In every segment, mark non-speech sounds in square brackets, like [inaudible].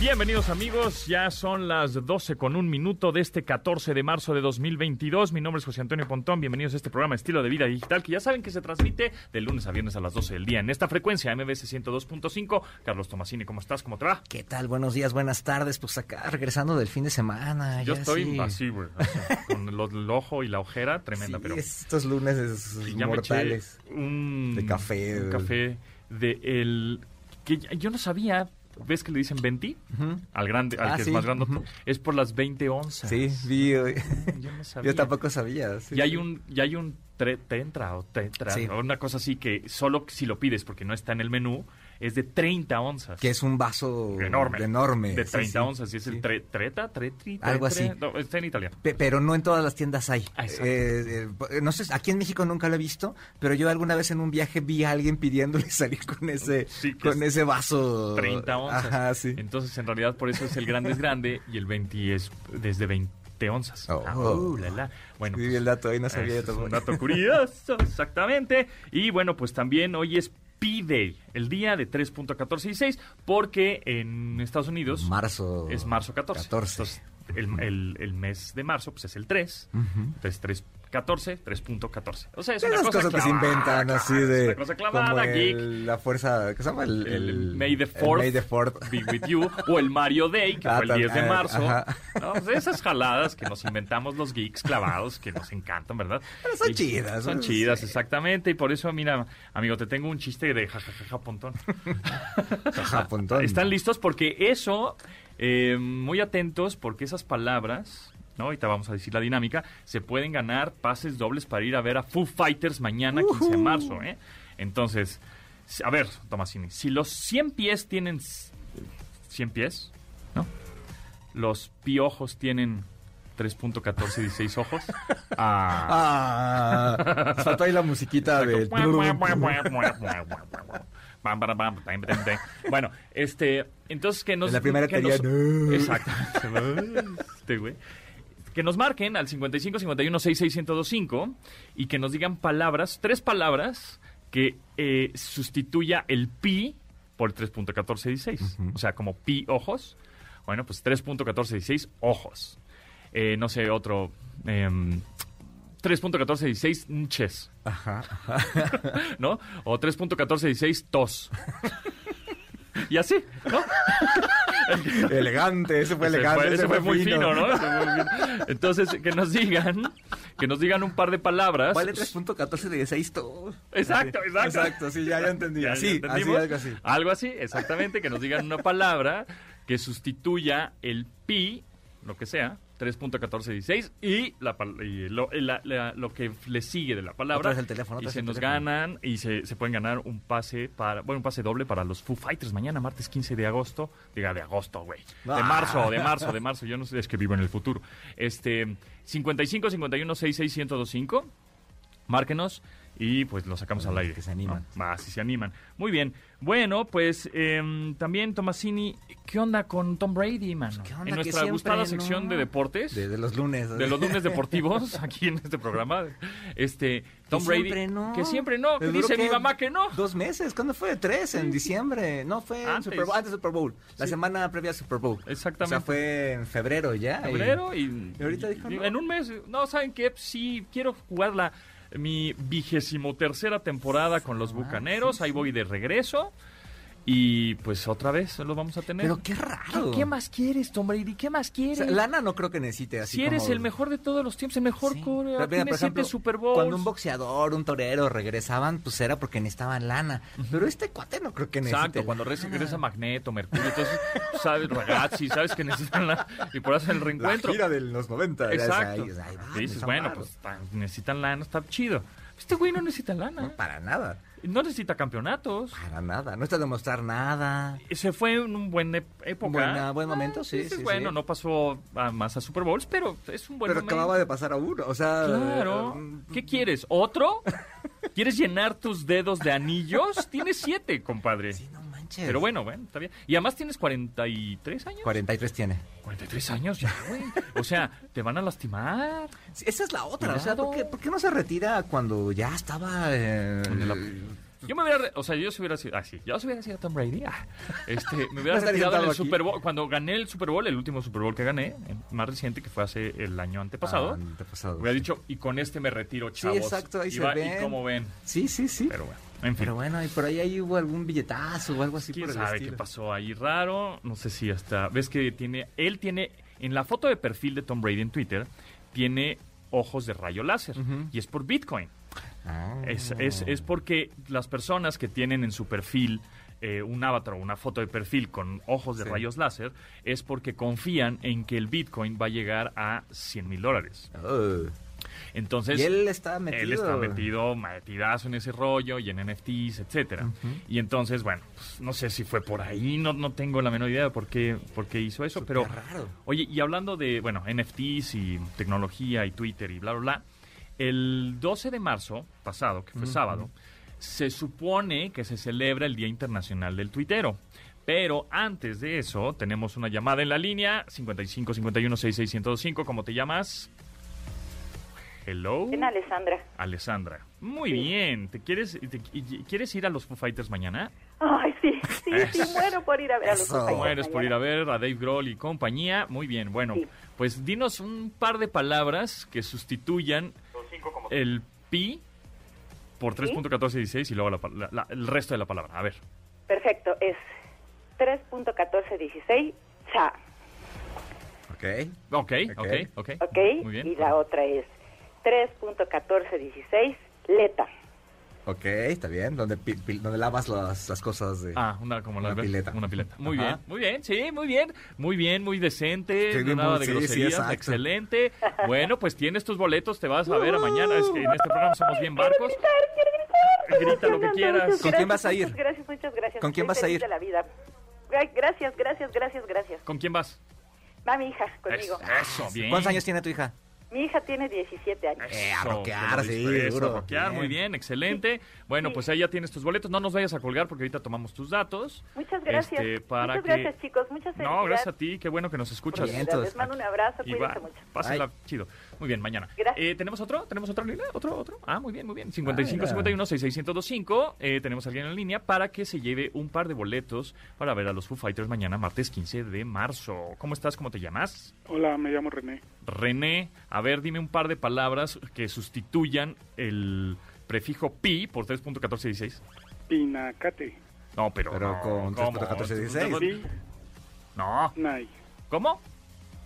Bienvenidos amigos, ya son las 12 con un minuto de este 14 de marzo de 2022. Mi nombre es José Antonio Pontón, bienvenidos a este programa Estilo de Vida Digital que ya saben que se transmite de lunes a viernes a las 12 del día en esta frecuencia MBS 102.5. Carlos Tomasini, ¿cómo estás? ¿Cómo te va? ¿Qué tal? Buenos días, buenas tardes. Pues acá regresando del fin de semana. Yo ya estoy sí. así, güey, o sea, [laughs] con el, ojo y la ojera tremenda, Sí, pero estos lunes es- y ya me eché mortales. un De café. un café de el que yo no sabía, ¿ves que le dicen 20? Ujú. Al grande, al Ah, que sí, es más grande, ujú. es por las 20 onzas. Sí, vi. hoy. Yo no [laughs] sabía. Yo tampoco sabía. sí, y hay un, y hay un tre- tetra o tetra, Sí. o una cosa así que solo si lo pides porque no está en el menú, es de 30 onzas. Que es un vaso enorme. enorme. De sí, 30 sí, onzas. Y es sí. el tre- treta, tretri, Algo tretre, así. no, está en italiano. Pe- Pero no en todas las tiendas hay. Ah. Eh, eh, no sé, aquí en México nunca lo he visto, pero yo alguna vez en un viaje vi a alguien pidiéndole [laughs] salir con ese, Sí, con es ese vaso. 30 onzas. Ajá, sí. Entonces, en realidad, por eso es el grande es grande y el 20 es desde 20 onzas. Oh. Ah, uh, la, la. Bueno, Sí, pues, el dato ahí, no sabía es tampoco. un dato curioso, exactamente. Y bueno, pues también hoy es P-Day, el día de 3.1416, porque en Estados Unidos Marzo. es marzo 14. 14. Entonces, el, el- el mes de marzo pues es el 3. Ujú. Entonces, 3, 14, 3.14. O sea, es Esas una cosa cosas que se clavada, inventan así de. una cosa clavada, como el- la fuerza. ¿Qué se llama? El, El, el- May the el 4th, May the 4th. be with you, o el Mario Day, que Ah, fue el 10 de marzo. ajá. ¿no? Pues esas jaladas que nos inventamos los geeks clavados, que nos encantan, ¿verdad? Pero son Y- chidas, Son chidas, Sí. exactamente. Y por eso, mira, amigo, te tengo un chiste de jajajaja pontón. Ajá, pontón. ¿Están listos? Porque eso, eh, muy atentos, porque esas palabras, ¿no? Ahorita vamos a decir la dinámica, se pueden ganar pases dobles para ir a ver a Foo Fighters mañana, 15 de marzo, ¿eh? Entonces, a ver, Tomasini, si los 100 pies tienen s- 100 pies, ¿no? Los piojos tienen 3.1416 ojos. [laughs] Ah. Ah, faltó ahí la musiquita de. [laughs] Bueno, este, entonces que nos En la primera teoría, nos- no. Exactamente. [laughs] Este güey. Que nos marquen al 55 51 66 1025 y que nos digan palabras, tres palabras que eh, sustituya el pi por 3.1416. O sea, como pi ojos. Bueno, pues 3.1416 ojos. Eh, no sé, otro. em, 3.1416 nches. Ajá. [laughs] ¿no? O 3.1416 tos. [laughs] y así, ¿no? [laughs] Elegante, ese fue Ese elegante. fue, [laughs] ese fue muy fino, ¿no? fino. Fue. Entonces, que nos digan, que nos digan un par de palabras. Vale 3.14 de 6 todo. Exacto, exacto. Exacto, sí, ya, ya entendí. Ya- Así, algo así. Algo así, exactamente, que nos digan una palabra que sustituya el pi, lo que sea, 3.1416 y, la, y lo, la- la- lo que le sigue de la palabra. El teléfono, y se nos teléfono. ganan y se, se pueden ganar un pase para, bueno, un pase doble para los Foo Fighters mañana, martes 15 de agosto. Diga, de agosto, güey. De Ah. marzo, de marzo, de marzo. Yo no sé, es que vivo en el futuro. Este, 55 51 66 1025. Márquenos y pues lo sacamos al aire. Que se animan. ¿no? Si se animan. Muy bien. Bueno, pues em, también, Tomasini, ¿qué onda con Tom Brady, mano? ¿Qué onda? en Que nuestra siempre, gustada ¿no? sección de deportes, De, de, de los lunes. los lunes deportivos, [laughs] aquí en este programa, este, Tom Brady. siempre no. Que siempre no. Que ¿Les duró dice mi qué? mamá que no. Dos meses, ¿cuándo fue? Tres, en diciembre. No, fue Antes. Super Bowl, antes Super Bowl. La Sí. semana previa al Super Bowl. Exactamente. O sea, fue en febrero ya. febrero y, y ahorita dijo, no. en un mes no saben qué sí quiero jugar la mi vigésimo tercera temporada con los Ah, bucaneros. Ahí voy de regreso y pues otra vez lo vamos a tener Pero qué raro. ¿Qué, qué más quieres Tom Brady qué más O quieres sea, lana no creo que necesite así si eres como- el mejor de todos los tiempos el mejor Sí. core Pero mira, ejemplo, Super Cuando un boxeador, un torero regresaban, pues era porque necesitaban lana. Pero este cuate no creo que necesite. Exacto, cuando lana. regresa Magneto, Mercurio, entonces sabes, ragazzi, sabes que necesitan la y por eso el La reencuentro. gira de los 90. ya Exacto. es ahí, ahí va, Y dices, bueno, pues ta- necesitan lana, está chido. Este güey no necesita lana. No, para nada. No necesita campeonatos. Para nada. No está demostrar nada. Se fue en un buen época. Buena- buen momento, Ah, sí, dices, sí, bueno, sí. no pasó a más a Super Bowls, pero es un buen Pero momento. acababa de pasar a uno. O sea. Claro. eh, ¿Qué quieres? ¿Otro? [laughs] ¿Quieres llenar tus dedos de anillos? Tienes siete, compadre. Sí, no manches. Pero bueno, bueno, está bien. Y además tienes 43 años. 43 tiene. 43 años ya, güey. O sea, te van a lastimar. Sí, esa es la otra. O sea. ¿por qué, por qué no se retira cuando ya estaba. eh, la- Yo me hubiera, o sea, yo si hubiera sido, ah, sí, yo si hubiera sido Tom Brady, ah, este, me hubiera [laughs] retirado en el aquí. Super Bowl, cuando gané el Super Bowl, el último Super Bowl que gané, el más reciente, que fue hace el año antepasado, Ah, antepasado, hubiera sí. dicho, y con este me retiro, chavos. exacto, ahí y se va- ven. Y como ven, Sí, sí, sí. pero bueno, en fin. Pero bueno, y por ahí, ahí hubo algún billetazo o algo así ¿Quién por el sabe estilo. qué pasó ahí raro? No sé si hasta... ¿Ves que tiene... Él tiene... En la foto de perfil de Tom Brady en Twitter, tiene ojos de rayo láser. Ujú. Y es por Bitcoin. Ah. Es, es, es porque las personas que tienen en su perfil eh, un avatar o una foto de perfil con ojos de Sí. rayos láser, es porque confían en que el Bitcoin va a llegar a 100 mil dólares. Oh. Entonces... y él está metido. Él está metido, metidazo en ese rollo y en NFTs, etcétera. Y entonces, bueno, pues, no sé si fue por ahí, no, no tengo la menor idea de por qué, por qué hizo eso, pero... Raro. Oye, y hablando de, bueno, NFTs y tecnología y Twitter y bla, bla, bla, el 12 de marzo pasado, que fue sábado, se supone que se celebra el Día Internacional del Tuitero. Pero antes de eso, tenemos una llamada en la línea, 55 51 66 1025. ¿Cómo te llamas? Hello. En Alessandra. Alessandra. Muy Sí. bien. ¿Te quieres, te- ¿Quieres ir a los Foo Fighters mañana? Ay, sí, [laughs] sí, sí, muero por ir a ver a los Eso. Foo Fighters Mueres por ir mañana. a ver a Dave Grohl y compañía. Muy bien. Bueno, Sí. pues dinos un par de palabras que sustituyan el pi por 3.1416 y luego la la- la- el resto de la palabra. A ver. Perfecto, es 3.1416, cha, Ok. Ok, ok, Ok. ok. ¿ok? Muy bien. Y la otra es 3.1416, leta. Ok, está bien. Donde, pi- pi- donde lavas las, las cosas de... Ah, una como la Una pileta. Una pileta. Muy Ajá. bien, muy bien, sí, muy bien. Muy bien, muy decente. Sí, no nada muy- de sí, groserías. excelente. Bueno, pues tienes tus boletos, te vas a ver a mañana. Es que en este programa somos bien barcos. Grita lo que Muchas quieras. gracias, ¿Con quién vas a muchas ir? Gracias, muchas gracias. ¿Con quién Estoy vas a ir? de la vida. Ay, Gracias, gracias, gracias, gracias. ¿Con quién vas? Va mi hija conmigo. Eso, eso, bien. ¿Cuántos años tiene tu hija? Mi hija tiene 17 años. Eh, a Eso, lo sí, disfrutes, a rockear, muy Bien. excelente. Bueno, Sí. pues ahí ya tienes tus boletos. No nos vayas a colgar porque ahorita tomamos tus datos. Muchas gracias. Este, para muchas que- gracias, chicos. Muchas No, felicidades. gracias a ti, qué bueno que nos escuchas. Bien. Les mando un abrazo, cuídense mucho. pásenla Bye. chido. Muy bien, mañana. Gracias. Eh, ¿Tenemos otro? ¿Tenemos otra línea? ¿Otro? ¿Otro? Ah, muy bien, muy bien. 55 mira. 51 6625. Eh, tenemos a alguien en línea para que se lleve un par de boletos para ver a los Foo Fighters mañana, martes 15 de marzo. ¿Cómo estás? ¿Cómo te llamas? Hola, me llamo René. René, a ver, dime un par de palabras que sustituyan el prefijo pi por 3.1416. Pinacate. No, pero. Pero no, con ¿cómo? 3.1416. Pi, No. nai. ¿Cómo?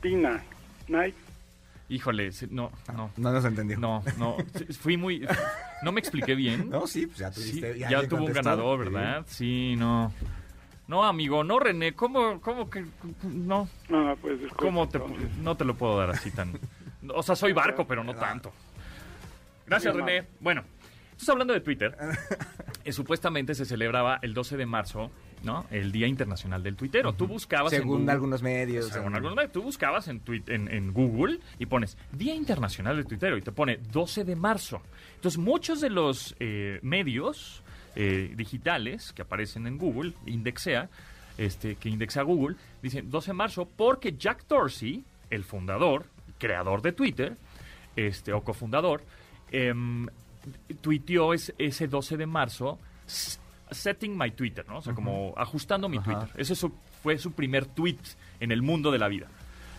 Pina, nai. Híjole, se- no, no. No nos entendió. No, no. Fui muy. No me expliqué bien. No, sí, pues ya Sí, tuviste. ya, tuvo un ganador. ¿verdad? Sí, no. No, amigo, no, René, ¿cómo, cómo que, no, Ah, pues disculpe, cómo te, entonces. no te lo puedo dar así tan, o sea, soy barco, pero no tanto. Gracias, Sí, René. Bueno, estás hablando de Twitter. [laughs] Eh, supuestamente se celebraba el 12 de marzo, ¿no? El Día Internacional del Tuitero. Tú buscabas en Según Google- algunos medios. según en- algunos medios, tú buscabas en, en, en Google y pones Día Internacional del Tuitero y te pone 12 de marzo. Entonces, muchos de los eh, medios eh, digitales que aparecen en Google, indexea, este, que indexa Google, dicen 12 de marzo porque Jack Dorsey, el fundador, creador de Twitter, este, o cofundador, em, tuiteó es- ese 12 de marzo setting my Twitter, ¿no? O sea, como ajustando mi Ajá. Twitter. Ese su- fue su primer tweet en el mundo de la vida.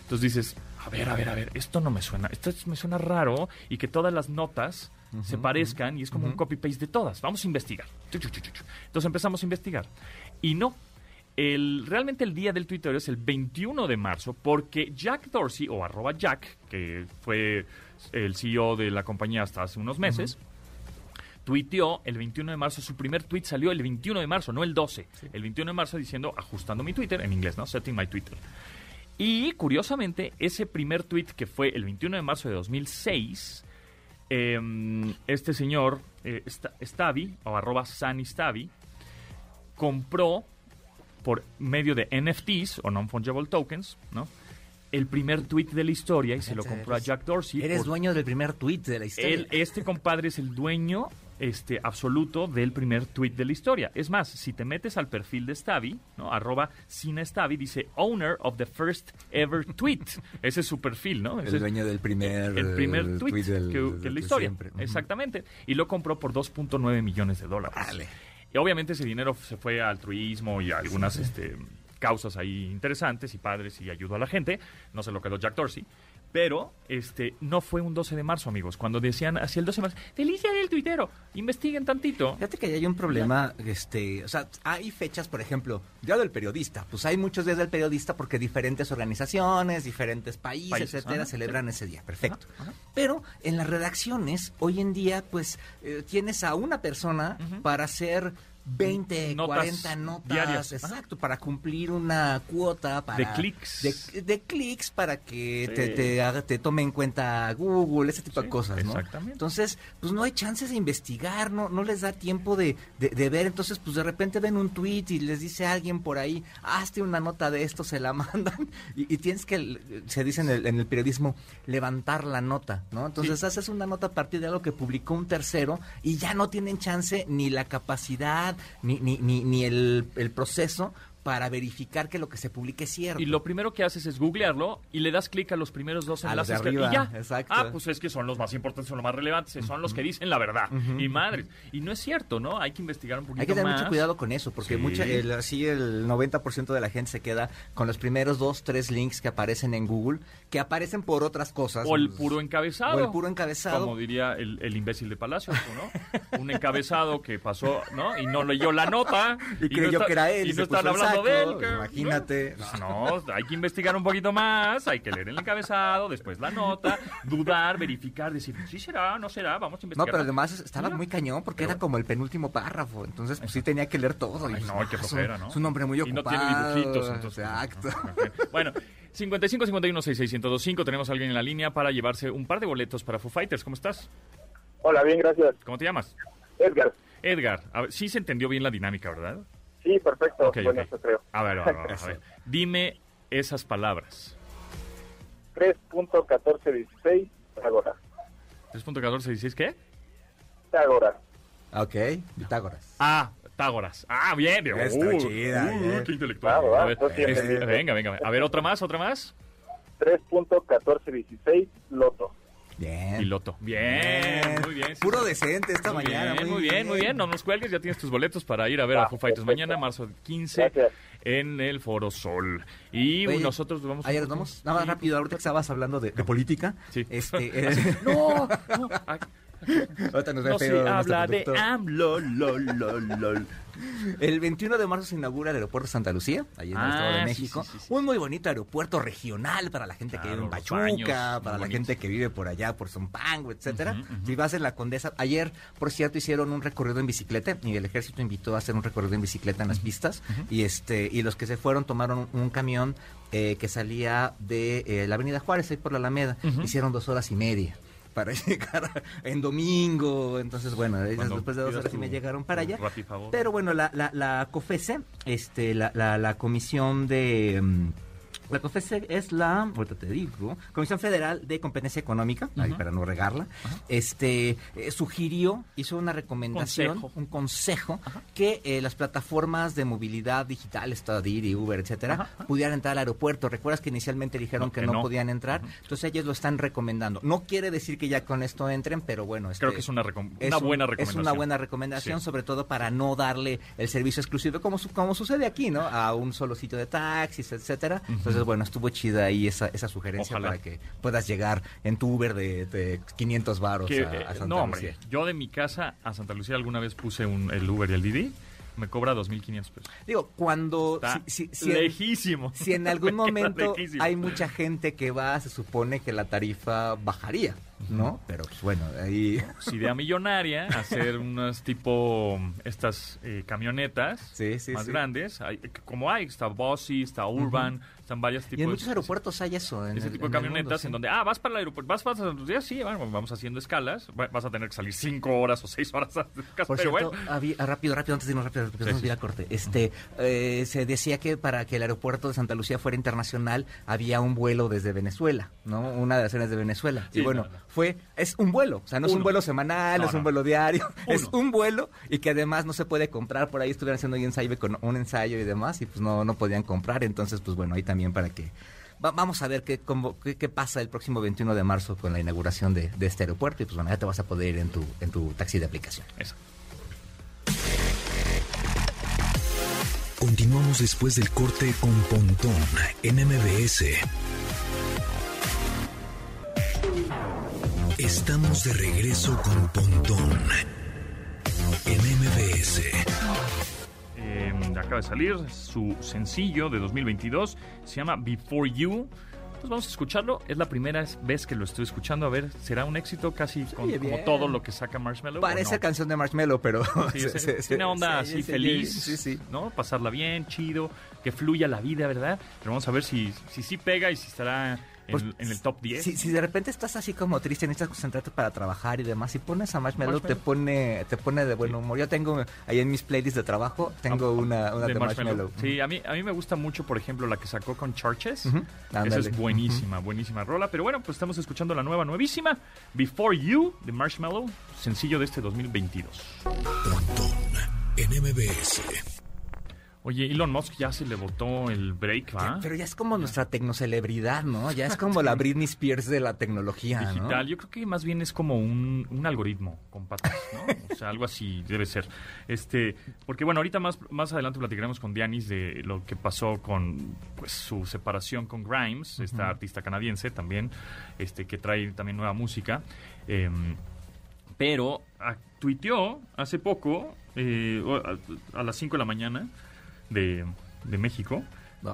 Entonces dices, a ver, a ver, a ver, esto no me suena, esto es- me suena raro y que todas las notas se parezcan y es como un copy-paste de todas. Vamos a investigar. Entonces empezamos a investigar. Y no, el, realmente el día del Twitter es el 21 de marzo porque Jack Dorsey, o arroba Jack, que fue el CEO de la compañía hasta hace unos meses, tuiteó el 21 de marzo, su primer tweet salió el 21 de marzo, no el 12. El 21 de marzo diciendo ajustando mi Twitter, en inglés, ¿no? Setting my Twitter. Y curiosamente, ese primer tweet que fue el 21 de marzo de 2006, em, este señor, eh, Stavi, o arroba Sanistavi, compró por medio de NFTs o non-fungible tokens, ¿no? El primer tweet de la historia y se lo compró a Jack Dorsey. Eres por- dueño del primer tweet de la historia. él, este compadre es el dueño este, absoluto del primer tweet de la historia. Es más, si te metes al perfil de Stavi, ¿no? arroba Cinestavi, dice owner of the first ever tweet. [laughs] Ese es su perfil, ¿no? Ese el dueño del primer, el primer tweet, del- que, que de la historia. siempre. Exactamente. Y lo compró por 2.9 millones de dólares. Vale. Y obviamente ese dinero se fue a altruismo y a algunas este, causas ahí interesantes y padres y ayudó a la gente. No se lo quedó Jack Dorsey. Pero este no fue un 12 de marzo, amigos. Cuando decían hacia el 12 de marzo, delicia del tuitero, investiguen tantito. Fíjate que ahí hay un problema, este, o sea, hay fechas, por ejemplo, Día del Periodista. Pues hay muchos días del periodista porque diferentes organizaciones, diferentes países, Países, etcétera, ajá, celebran ese día. Perfecto. Ajá, ajá. Pero en las redacciones, hoy en día, pues, eh, tienes a una persona para hacer 20, Notas 40 notas, diarias. exacto, para cumplir una cuota para De clics. de, de clics para que Sí. te, te te tome en cuenta Google, ese tipo Sí, de cosas, ¿no? exactamente. Entonces, pues no hay chances de investigar, no, no les da tiempo de, de- de ver. Entonces, pues de repente ven un tweet y les dice alguien por ahí, hazte una nota de esto, se la [laughs] mandan. Y, y tienes que, se dice en el, en el periodismo, levantar la nota, ¿no? Entonces Sí. haces una nota a partir de algo que publicó un tercero y ya no tienen chance ni la capacidad, ni, ni, ni, ni el, el proceso para verificar que lo que se publique es cierto. Y lo primero que haces es googlearlo y le das clic a los primeros dos A los de enlaces que- y ya. exacto. Ah, pues es que son los más importantes, son los más relevantes, son los que dicen la verdad. Y madres. Y no es cierto, ¿no? Hay que investigar un poquito Hay que tener más. mucho cuidado con eso, porque Sí. mucha, el, así el 90% de la gente se queda con los primeros dos, tres links que aparecen en Google, que aparecen por otras cosas. O el puro encabezado. O el puro encabezado. Como diría el, el imbécil de Palacio, ¿no? Un encabezado que pasó, ¿no? Y no leyó la nota. [laughs] Y creyó está- que era él y no están hablando que- imagínate. Pues No, hay que investigar un poquito más, hay que leer el encabezado, después la nota, dudar, verificar, decir, sí será, no será, vamos a No, investigar. pero además estaba Mira. muy cañón porque Pero era como el penúltimo párrafo, entonces pues sí tenía que leer todo. y, Ay, pues, no, qué es un- flojera, ¿no? Es un hombre muy Y no ocupado. tiene dibujitos, entonces. Exacto. Bueno, 55 51 66 1025 tenemos a alguien en la línea para llevarse un par de boletos para Foo Fighters. ¿Cómo estás? Hola, bien, gracias. ¿Cómo te llamas? Edgar. Edgar, a ver, sí se entendió bien la dinámica, ¿verdad? Sí, perfecto. Ok, bueno, ok. eso creo. A ver, a ver, a ver, ver. Dime esas palabras. 3.1416, Pitágoras. 3.1416, ¿qué? Pitágoras. ok, Pitágoras. Ah, Tágoras. Ah, bien. bien. Está Uh, chida, uh, bien. qué intelectual. Ah, va, A ver, pues sí, este, entendí. venga, venga. A ver, otra más, otra más. 3.1416, Loto. Bien. Piloto. Bien, muy bien. sí, Puro sí. decente esta Muy mañana. bien, muy bien, muy bien. No nos cuelgues, ya tienes tus boletos para ir a ver a Ah, Foo Fighters perfecto. mañana, marzo 15, Gracias. en el Foro Sol. Y Oye, nosotros vamos Ayer nos vamos, nada más rápido, ahorita que estabas hablando de, de política. Sí. Este, [laughs] eh, No, no, [laughs] ay, ahorita nos no se habla de. AMLO, lol, lol, lol. El 21 de marzo se inaugura el aeropuerto Santa Lucía, allí en el Ah, Estado de sí, México. sí, sí, sí. Un muy bonito aeropuerto regional para la gente que vive en Pachuca, baños, para la bonitos. gente que vive por allá, por Zompango, etcétera. Ujú, ujú. Si vas en la Condesa, ayer, por cierto, hicieron un recorrido en bicicleta y el ejército invitó a hacer un recorrido en bicicleta en las pistas y este y los que se fueron tomaron un, un camión eh, que salía de eh, la Avenida Juárez ahí por la Alameda. Hicieron dos horas y media. Para [laughs] llegar en domingo, entonces bueno, Cuando después de dos horas y media llegaron para allá. Pero bueno, la, la, la COFESE, este, la, la, la comisión de... mm, la COFESE es la, ahorita te digo, Comisión Federal de Competencia Económica, ahí para no regarla, este, eh, sugirió, hizo una recomendación, Consejo. un consejo, que eh, las plataformas de movilidad digital, esta Didi, Uber, etcétera, pudieran entrar al aeropuerto. ¿Recuerdas que inicialmente dijeron No, que, que no, no. podían entrar? Entonces ellos lo están recomendando. No quiere decir que ya con esto entren, pero bueno, Creo este, que es una, recom- es una un- buena Es recomendación. una buena recomendación, Sí. sobre todo para no darle el servicio exclusivo, como, su- como sucede aquí, ¿no? A un solo sitio de taxis, etcétera. Entonces, bueno, estuvo chida ahí esa, esa sugerencia Ojalá. para que puedas llegar en tu Uber de, de 500 varos Que, a, a eh, Santa no, hombre, Lucía. yo de mi casa a Santa Lucía alguna vez puse un, el Uber y el Didi, me cobra 2.500 pesos. Digo, cuando... Está si, si- si en- lejísimo. si en algún [laughs] momento lejísimo. hay mucha gente que va, se supone que la tarifa bajaría, ¿no? Pero pues bueno, ahí... Idea millonaria, hacer unas tipo estas eh, camionetas Sí, sí, más sí. grandes, hay- como hay, está Bossy, está Urban, están varios tipos Y en muchos aeropuertos hay eso. En ese el- tipo de camionetas mundo, sí. en donde, ah, vas para el aeropuerto, vas para Santa Lucía, sí, bueno, vamos haciendo escalas, va- vas a tener que salir cinco horas o seis horas a casa, Por pero cierto, bueno. había- ah, rápido, rápido, antes de irnos rápido, porque Sí, nos sí, a corte. Este, eh, se decía que para que el aeropuerto de Santa Lucía fuera internacional había un vuelo desde Venezuela, ¿no? Una de las escenas de Venezuela. Y bueno, no, no. fue, es un vuelo, o sea, no es un Uno. vuelo semanal, no, es un vuelo diario, [laughs] es Uno. un vuelo y que además no se puede comprar. Por ahí estuvieron haciendo un ensayo con un ensayo y demás y pues no, no podían comprar. Entonces, pues bueno, ahí también para que va- vamos a ver qué, cómo- qué, qué pasa el próximo 21 de marzo con la inauguración de, de este aeropuerto y pues bueno, ya te vas a poder ir en tu, en tu taxi de aplicación. Eso. Continuamos después del corte con Pontón en MBS. Estamos de regreso con Pontón en MBS. Acaba de salir su sencillo de 2022. Se llama Before You. Pues vamos a escucharlo. Es la primera vez que lo estoy escuchando. A ver, ¿será un éxito casi con- como todo lo que saca Marshmallow? Parece no? canción de Marshmello, pero... [laughs] Sí, se- sí, se- se- tiene onda sí, así sí, feliz, Sí, sí. ¿no? Pasarla bien, chido, que fluya la vida, ¿verdad? Pero vamos a ver si si sí pega y si estará Pues, en el top 10. Si, si de repente estás así como triste, necesitas concentrarte para trabajar y demás, si pones a Marshmello, te pone te pone de buen humor. Yo tengo ahí en mis playlists de trabajo, tengo una, una de, Marshmello. Sí, a mí, a mí me gusta mucho, por ejemplo, la que sacó con Churches. Esa es buenísima, buenísima rola. Pero bueno, pues estamos escuchando la nueva, nuevísima, Before You, de Marshmallow, sencillo de este 2022. Pontón en MBS. Oye, Elon Musk ya se le botó el break, ¿va? Pero ya es como nuestra tecnocelebridad, ¿no? Ya es [laughs] como la Britney Spears de la tecnología, ¿no? digital. Yo creo que más bien es como un, un algoritmo con patas, ¿no? O sea, algo así debe ser. Este, porque bueno, ahorita más, más adelante platicaremos con Dianis de lo que pasó con pues su separación con Grimes, esta artista canadiense también, este, que trae también nueva música. Em, pero ah, tuiteó hace poco, eh, a, a las 5 de la mañana de, de México,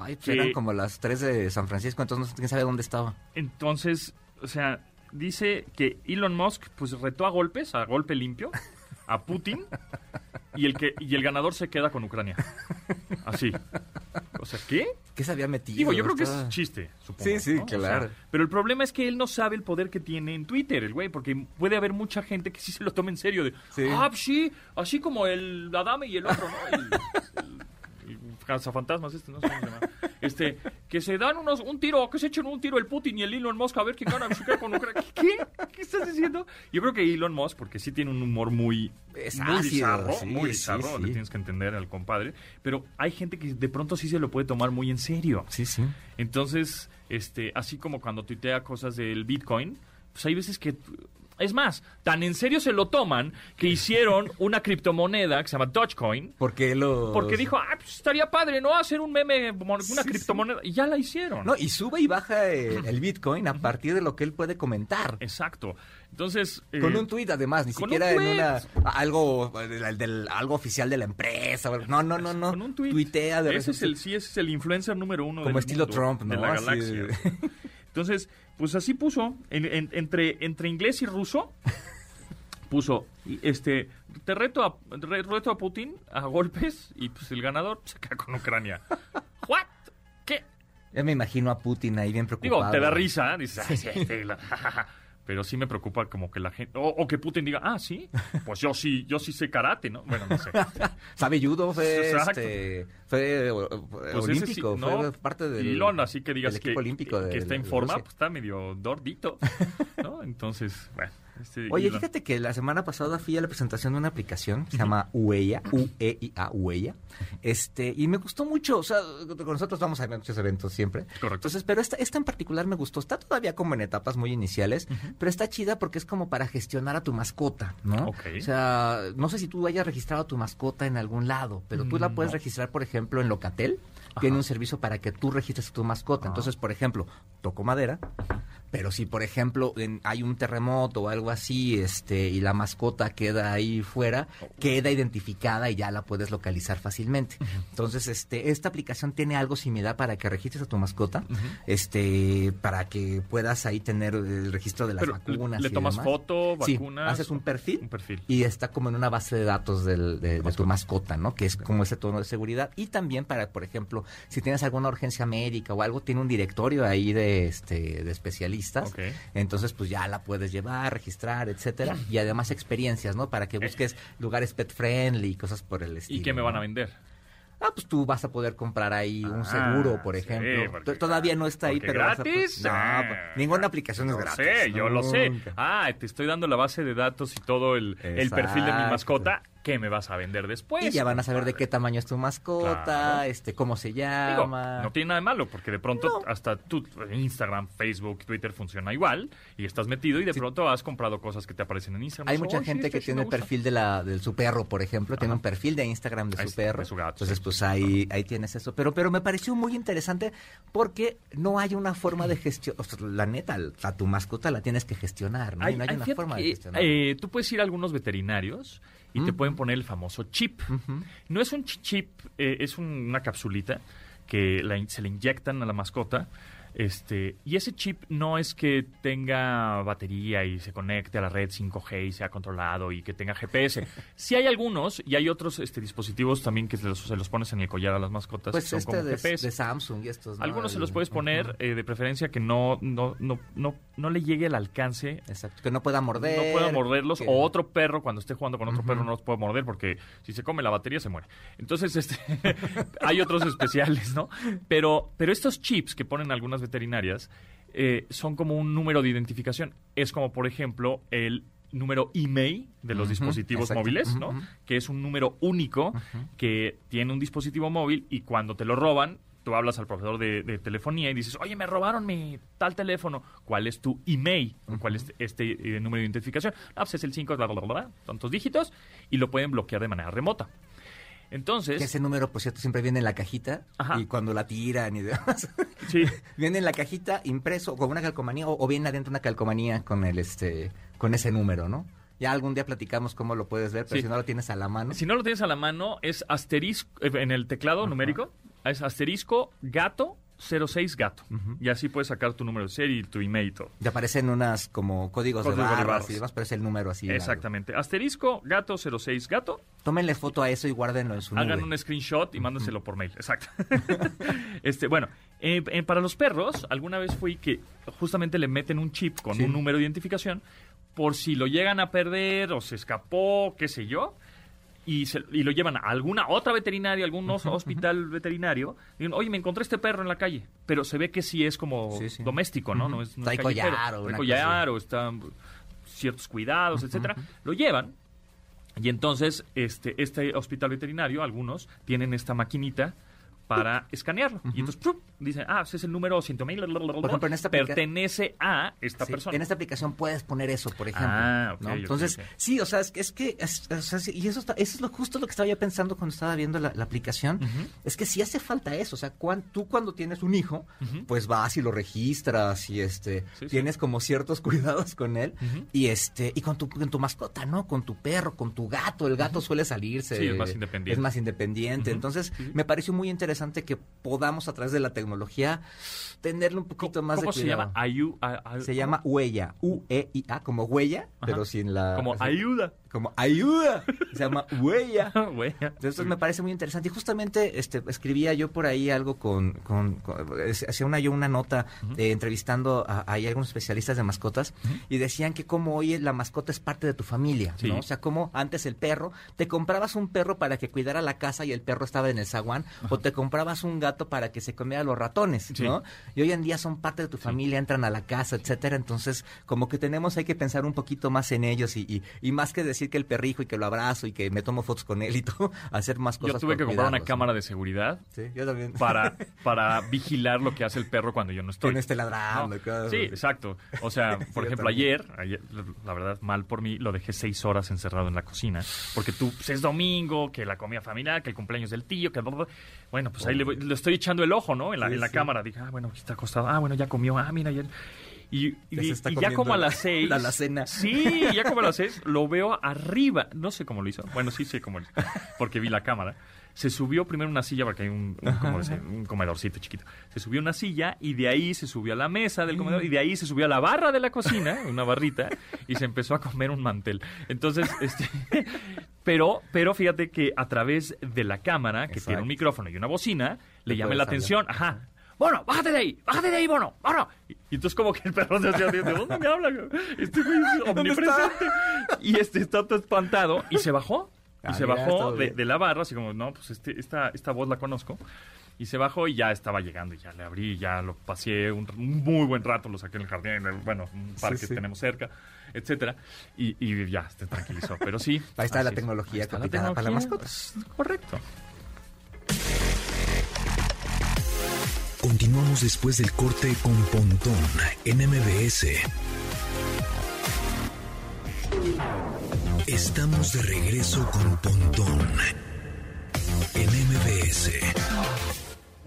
Ay, pues eran como las 3 de San Francisco, entonces no quién sabe dónde estaba. Entonces, o sea, dice que Elon Musk pues retó a golpes, a golpe limpio, a Putin y el que y el ganador se queda con Ucrania. Así. O sea, ¿qué? ¿Qué se había metido? Digo, yo creo que es chiste, supongo. Sí, sí, ¿no? O sea, claro. pero el problema es que él no sabe el poder que tiene en Twitter, el güey, porque puede haber mucha gente que sí se lo tome en serio. De, Sí. Ah, pues sí, así como el Adame y el otro, ¿no? El cazafantasmas este, no sé cómo se llama. Este, que se dan unos, un tiro, que se echen un tiro el Putin y el Elon Musk a ver quién gana con Ucrania. ¿Qué? ¿Qué estás diciendo? Yo creo que Elon Musk, porque sí tiene un humor muy, Es muy ácido, bizarro, sí, muy sí, bizarro, sí. le tienes que entender al compadre, pero hay gente que de pronto sí se lo puede tomar muy en serio. Sí, sí. Entonces, este, así como cuando tuitea cosas del Bitcoin, pues hay veces que es más, tan en serio se lo toman que hicieron una criptomoneda que se llama Dogecoin. Porque lo... Porque dijo, ah, pues estaría padre, ¿no? Hacer un meme, una Sí, criptomoneda. Y ya la hicieron. No, y sube y baja eh, [clears throat] el Bitcoin a partir de lo que él puede comentar. Exacto. Entonces... eh, Con un tuit, además, ni siquiera un en una algo del, del- algo oficial de la empresa. No, no, no, no. Con un tuit. Tuitea de Ese es el, sí, ese es el influencer número uno Como del estilo mundo, Trump, De ¿no? la Así galaxia. [laughs] Entonces, pues así puso, en- en- entre, entre inglés y ruso, [laughs] puso, y, este, te reto a, re- reto a Putin a golpes y pues el ganador se queda con Ucrania. [laughs] ¿What? ¿Qué? Ya me imagino a Putin ahí bien preocupado. Digo, te da risa, ¿eh? dices, "Ay, sí, este, la- pero sí me preocupa como que la gente, o, o que Putin diga, ah, sí, pues yo sí, yo sí sé karate, ¿no? Bueno, no sé. [laughs] Sabe judo, fue, este, fue eh, Pues olímpico, sí, fue no, parte del... Elon, así que digas que, equipo olímpico que de- está en forma, pues está medio dordito, ¿no? [laughs] Entonces, bueno. Oye, fíjate que la semana pasada fui a la presentación de una aplicación que se llama Ueya, U-E-I-A, Ueya. Este, y me gustó mucho, o sea, con nosotros vamos a muchos eventos siempre. Correcto. Entonces, pero esta, esta en particular me gustó. Está todavía como en etapas muy iniciales, pero está chida porque es como para gestionar a tu mascota, ¿no? Ok. O sea, no sé si tú hayas registrado a tu mascota en algún lado, pero tú la Mm, puedes no. registrar, por ejemplo, en Locatel. Tiene un servicio para que tú registres a tu mascota. Entonces, por ejemplo, toco madera, pero si, por ejemplo, en- hay un terremoto o algo así, este, y la mascota queda ahí fuera, queda identificada y ya la puedes localizar fácilmente. Entonces, este, esta aplicación tiene algo similar para que registres a tu mascota, este, para que puedas ahí tener el registro de las Pero, vacunas. ¿le y tomas demás. foto, Sí, vacunas? haces un perfil. Un perfil. Y está como en una base de datos del- de, de tu mascota, ¿no? Que es como ese tono de seguridad. Y también para, por ejemplo, si tienes alguna urgencia médica o algo, tiene un directorio ahí de, este, de especialistas. Entonces, pues ya la puedes llevar, registrar, etcétera. Y además experiencias, ¿no? Para que busques lugares pet friendly y cosas por el estilo. ¿Y qué me van a vender? Ah, pues tú vas a poder comprar ahí un Ah, seguro, por sí, ejemplo. porque- Todavía no está ahí, pero vas a- gratis. No, Ah, pues, ninguna aplicación es gratis. sé, yo lo sé. Ah, te estoy dando la base de datos y todo el, el perfil de mi mascota qué me vas a vender después. y ya van a saber de qué tamaño es tu mascota, Claro. este, cómo se Digo, llama. no tiene nada de malo, porque de pronto No. hasta tu Instagram, Facebook, Twitter funciona igual y estás metido y de pronto has comprado cosas que te aparecen en Instagram. Hay mucha "Oye, sí, gente que sí tiene el gusta". perfil de la, de su perro, por ejemplo, tiene Ajá. un perfil de Instagram de Ahí su perro. de su gato, Entonces, pues ahí, ahí tienes eso. Pero, pero me pareció muy interesante porque no hay una forma de gestión. O sea, la neta, a tu mascota la tienes que gestionar, ¿no? Hay- y no hay, hay- una forma de gestionar. eh, tú puedes ir a algunos veterinarios y te Mm. pueden poner el famoso chip. No es un ch- chip, eh, es un- una capsulita que la se le inyectan a la mascota. Este, y ese chip no es que tenga batería y se conecte a la red 5G y sea controlado y que tenga GPS. Sí hay algunos y hay otros este, dispositivos también que se los, se los pones en el collar a las mascotas pues que son este como de, GPS. de Samsung y estos. ¿no? Algunos se los puedes poner eh, de preferencia que no, no, no, no, no le llegue el alcance Exacto, que no pueda morder. no puedo morderlos. que- O otro perro, cuando esté jugando con otro perro, no los puedo morder porque si se come la batería se muere. Entonces, este, [laughs] hay otros especiales, ¿no? Pero, pero estos chips que ponen algunas veterinarias eh, son como un número de identificación. Es como, por ejemplo, el número email de los dispositivos exacto. móviles, ¿no? Que es un número único que tiene un dispositivo móvil y cuando te lo roban, tú hablas al proveedor de, de telefonía y dices, oye, me robaron mi tal teléfono. ¿Cuál es tu email? ¿Cuál es este eh, número de identificación? Ah, pues es el 5, bla, bla, bla, bla, tantos dígitos y lo pueden bloquear de manera remota. Entonces, Que ese número, por cierto, siempre viene en la cajita Ajá. y cuando la tiran y demás. [laughs] sí, [laughs] viene en la cajita impreso con una calcomanía o, o viene adentro una calcomanía con el este con ese número, ¿no? Ya algún día platicamos cómo lo puedes ver, pero Sí. si no lo tienes a la mano. si no lo tienes a la mano, es asterisco, eh, en el teclado numérico, es asterisco gato 06 gato. Y así puedes sacar tu número de serie y tu email y todo. Te aparecen unas como códigos, Códigos de de barras, y demás, pero es el número así. largo. Exactamente. Asterisco gato 06 gato. Tómenle foto a eso y guárdenlo en su Hagan nube. un screenshot y mándenselo por mail. Exacto. [laughs] este, bueno, eh, eh, para los perros, alguna vez fui que justamente le meten un chip con Sí. un número de identificación por si lo llegan a perder o se escapó, qué sé yo. Y, se- y lo llevan a alguna otra veterinaria, algún os- hospital veterinario. Y dicen, oye, me encontré este perro en la calle. Pero se ve que sí es como Sí, sí. doméstico, ¿no? No es, no Trae es collar o una collar o están ciertos cuidados, etcétera. Lo llevan y entonces, este, este hospital veterinario, algunos, tienen esta maquinita para escanearlo. Y entonces, ¡prup! dicen, ah, ese es el número 100 mil, ejemplo, pertenece a esta Sí, persona. En esta aplicación puedes poner eso, por ejemplo. Ah, ok, ¿no? ok, Entonces, sí, o sea, es, que- es que, es- o sea, y eso, está- eso es lo, justo lo que estaba yo pensando cuando estaba viendo la, la aplicación, es que sí hace falta eso, o sea, cuan- tú cuando tienes un hijo, pues vas y lo registras y este, Sí, tienes como ciertos [laughs] cuidados con él y este, y con tu, con tu mascota, ¿no? Con tu perro, con tu gato, el gato suele salirse. Sí, es más independiente. Es más independiente, entonces me pareció muy interesante que podamos a través de la tecnología tenerle un poquito más ¿Cómo de se cuidado. llama? Ayu- a- a- Se llama huella, U-E-I-A, como huella, pero sin la... Como ayuda. Como ayuda. Se llama huella. [laughs] Güey. Entonces me parece muy interesante. Y justamente este, escribía yo por ahí algo con... con, hacía una, yo una nota eh, entrevistando a, algunos especialistas de mascotas y decían que como hoy la mascota es parte de tu familia, Sí. ¿no? O sea, como antes el perro, te comprabas un perro para que cuidara la casa y el perro estaba en el zaguán, o te comprabas un gato para que se comiera los ratones, Sí. ¿no? Y hoy en día son parte de tu familia, entran a la casa, etcétera. Entonces, como que tenemos, hay que pensar un poquito más en ellos y, y, y más que decir que el perrijo y que lo abrazo y que me tomo fotos con él y [laughs] todo, hacer más cosas. Yo tuve que comprar una cámara de seguridad Sí, yo también. para, [laughs] para vigilar lo que hace el perro cuando yo no estoy. Que no esté ladrando. No, Sí, exacto. O sea, [laughs] por ejemplo, ayer, ayer, la verdad, mal por mí, lo dejé seis horas encerrado en la cocina. Porque tú, pues, es domingo, que la comida familiar, que el cumpleaños del tío, que... bla, bla, bla. Bueno, pues ahí le, voy- le estoy echando el ojo, ¿no? En la, en la cámara. Dije, ah, bueno, aquí está acostado. Ah, bueno, ya comió. Ah, mira, ayer... Y, y- Ya y como a la- las seis... la alacena. Sí, ya como a las seis, lo veo arriba. No sé cómo lo hizo. Bueno, sí sé cómo lo hizo. Porque vi la cámara. Se subió primero una silla, porque hay un, un, como ese, un comedorcito chiquito. Se subió una silla y de ahí se subió a la mesa del comedor y de ahí se subió a la barra de la cocina, una barrita, y se empezó a comer un mantel. Entonces, este... Pero, pero fíjate que a través de la cámara, que Exacto. tiene un micrófono y una bocina, le llamé la hablar. atención. Ajá. Bono, bájate de ahí, bájate de ahí, Bono, Bono. Y, y entonces como que el perro se hacía, ¿de dónde me habla? Este güey es [laughs] omnipresente. Y este está todo espantado y se bajó. Y Ah, se mira, bajó de, de la barra, así como, no, pues este, esta, esta voz la conozco. Y se bajó y ya estaba llegando. Y ya le abrí, ya lo pasé un, un muy buen rato, lo saqué en el jardín, en el- bueno, un parque sí. que tenemos cerca, etcétera. Y, y ya se tranquilizó. Pero sí. Ahí está la tecnología está la aplicada para tecnología. mascotas. Correcto. Continuamos después del corte con Pontón en MBS. Estamos de regreso con Pontón en MBS.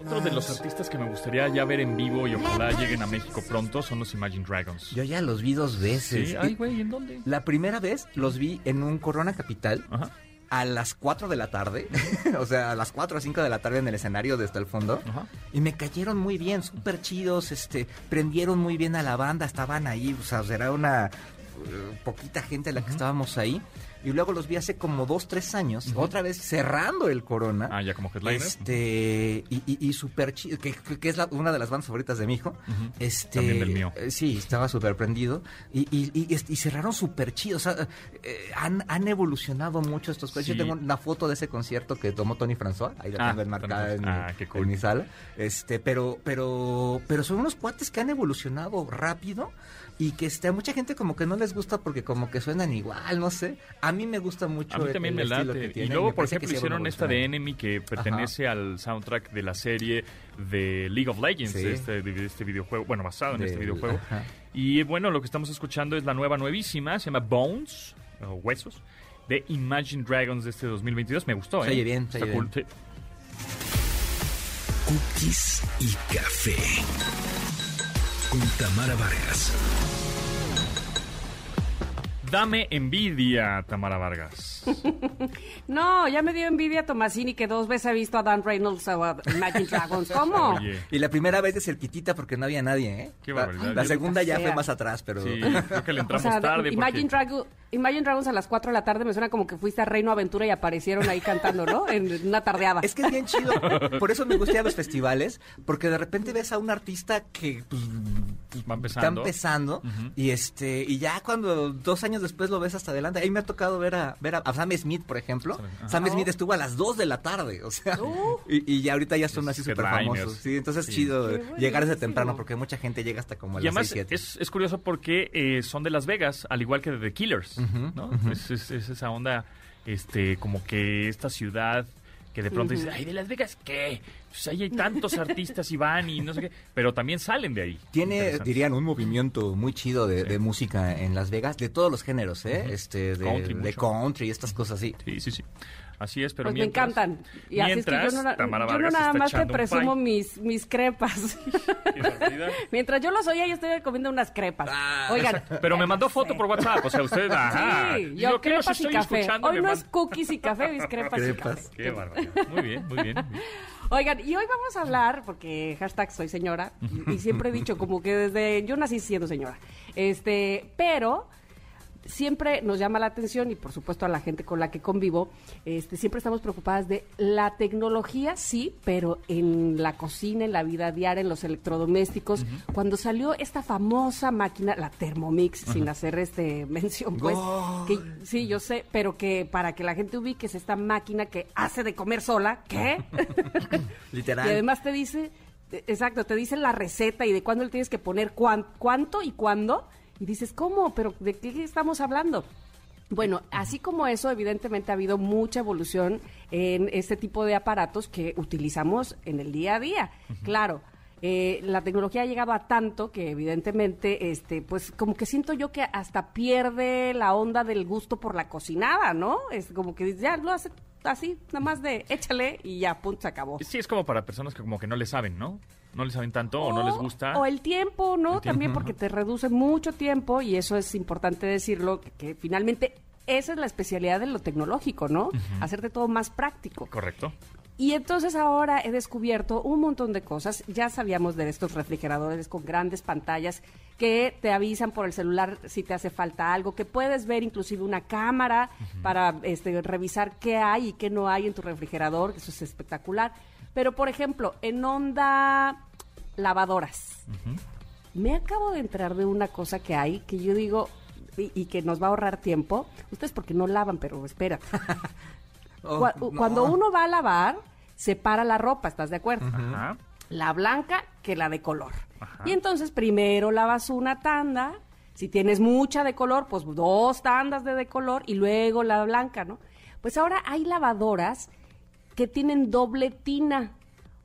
Otro de los artistas que me gustaría ya ver en vivo y ojalá lleguen a México pronto son los Imagine Dragons. Yo ya los vi dos veces. Sí, ay, güey, ¿en dónde? La primera vez los vi en un Corona Capital Ajá. A las 4 de la tarde. [laughs] o sea, a las 4 o 5 de la tarde en el escenario desde el fondo. Ajá. Y me cayeron muy bien, súper chidos, este, prendieron muy bien a la banda, estaban ahí, o sea, era una eh, poquita gente la que estábamos ahí. Y luego los vi hace como dos, tres años, otra vez cerrando el Corona. Ah, ya como headliner. Este, y, y, y súper chido, que, es la- una de las bandas favoritas de mi hijo. Este, También del mío. eh, Sí, estaba súper prendido. Y, y, y, y cerraron súper chido. O sea, eh, han, han evolucionado mucho estos coches. Sí. Yo tengo una foto de ese concierto que tomó Tony François. Ahí la Ah, tengo enmarcada en. Ah, mi- qué cool. en mi sala. Este, pero, pero, pero son unos cuates que han evolucionado rápido y que este, a mucha gente como que no les gusta porque como que suenan igual, no sé. A mí me gusta mucho A mí el- también el me estilo late. que Y luego, me por ejemplo, hicieron esta de. Enemy que pertenece al soundtrack de la serie de League of Legends, Sí. este, de este videojuego, bueno, basado en este Del- videojuego. ajá. Y bueno, lo que estamos escuchando es la nueva nuevísima, se llama Bones, o Huesos, de Imagine Dragons de este 2022. Me gustó, Se ¿eh? oye bien, se Está cool. bien. Cookies y café. Con Tamara Vargas. Dame envidia, Tamara Vargas. [laughs] No, ya me dio envidia Tomasini que dos veces ha visto a Dan Reynolds o a Imagine Dragons. ¿Cómo? [laughs] Oye. Y la primera vez de cerquitita porque no había nadie, ¿eh? Qué La- barbaridad. La, segunda ya Sea. fue más atrás, pero... Sí, creo que le O entramos sea, tarde. Imagine, porque- Drago- Imagine Dragons a las 4 de la tarde me suena como que fuiste a Reino Aventura y aparecieron ahí cantando, ¿no? En una tardeada. Es que es bien chido. [laughs] Por eso me gusta ir a los festivales, porque de repente ves a un artista que pues, Va empezando. está empezando y este y ya cuando dos años después lo ves hasta adelante. Ahí me ha tocado ver a ver a, a Sam Smith, por ejemplo. Ajá. Sam Smith estuvo a las 2 de la tarde, o sea, Uh. y, y ya ahorita ya son así súper famosos. Sí, entonces Sí. es chido llegar desde temprano porque mucha gente llega hasta como a Y las además 6, 7. es, es curioso porque eh, son de Las Vegas, al igual que de The Killers, Es, es- es esa onda, este, como que esta ciudad que de pronto dices, ay, ¿de Las Vegas qué? Pues ahí hay tantos artistas y van y no sé qué, pero también salen de ahí. Tiene, dirían, un movimiento muy chido de, Sí. de música en Las Vegas, de todos los géneros, ¿eh? Este, de Country de mucho. country y estas cosas así. Sí, sí, sí. Así es, pero pues me mientras- encantan. Y así es que yo mientras, no, Tamara yo no nada más te presumo mis, mis crepas. [laughs] Mientras yo los oía, yo estoy comiendo unas crepas. Ah, Oigan. Pero me mandó foto por WhatsApp, o sea, usted, [laughs] ajá. Sí, Y yo los crepas y estoy café. escuchando Hoy me no es cookies y café, mis crepas, y Crepas. café. Qué barbaridad. Muy bien, muy bien. Oigan, y hoy vamos a hablar, porque hashtag soy señora, y, y siempre he dicho como que desde, yo nací siendo señora, este, pero siempre nos llama la atención y por supuesto a la gente con la que convivo, este, siempre estamos preocupadas de la tecnología, sí, pero en la cocina, en la vida diaria, en los electrodomésticos. Cuando salió esta famosa máquina, la Thermomix, sin hacer este [laughs] mención, pues, que sí, yo sé, pero que para que la gente ubique es esta máquina que hace de comer sola, ¿qué? [laughs] Literal. Y además te dice, exacto, te dice la receta y de cuándo le tienes que poner cuán- cuánto y cuándo. Y dices, ¿cómo? ¿Pero de qué estamos hablando? Bueno, así como eso, evidentemente ha habido mucha evolución en este tipo de aparatos que utilizamos en el día a día. Claro, eh, la tecnología ha llegado a tanto que evidentemente, este, pues como que siento yo que hasta pierde la onda del gusto por la cocinada, ¿no? Es como que ya lo hace así, nada más de échale y ya, punto, se acabó. Sí, es como para personas que como que no le saben, ¿no? No le saben tanto o, no les gusta. O el tiempo, ¿no? El tiempo, También porque te reduce mucho tiempo y eso es importante decirlo, que, que finalmente esa es la especialidad de lo tecnológico, ¿no? Hacerte todo más práctico. Correcto. Y entonces ahora he descubierto un montón de cosas. Ya sabíamos de estos refrigeradores con grandes pantallas que te avisan por el celular si te hace falta algo, que puedes ver inclusive una cámara para este, revisar qué hay y qué no hay en tu refrigerador, eso es espectacular. Pero, por ejemplo, en onda lavadoras. Me acabo de enterar de una cosa que hay que yo digo y, y que nos va a ahorrar tiempo. Ustedes porque no lavan, pero espera. [laughs] Oh, no. Cuando uno va a lavar, separa la ropa, ¿estás de acuerdo? Ajá. La blanca que la de color. Ajá. Y entonces primero lavas una tanda, si tienes mucha de color, pues dos tandas de de color y luego la blanca, ¿no? Pues ahora hay lavadoras que tienen doble tina.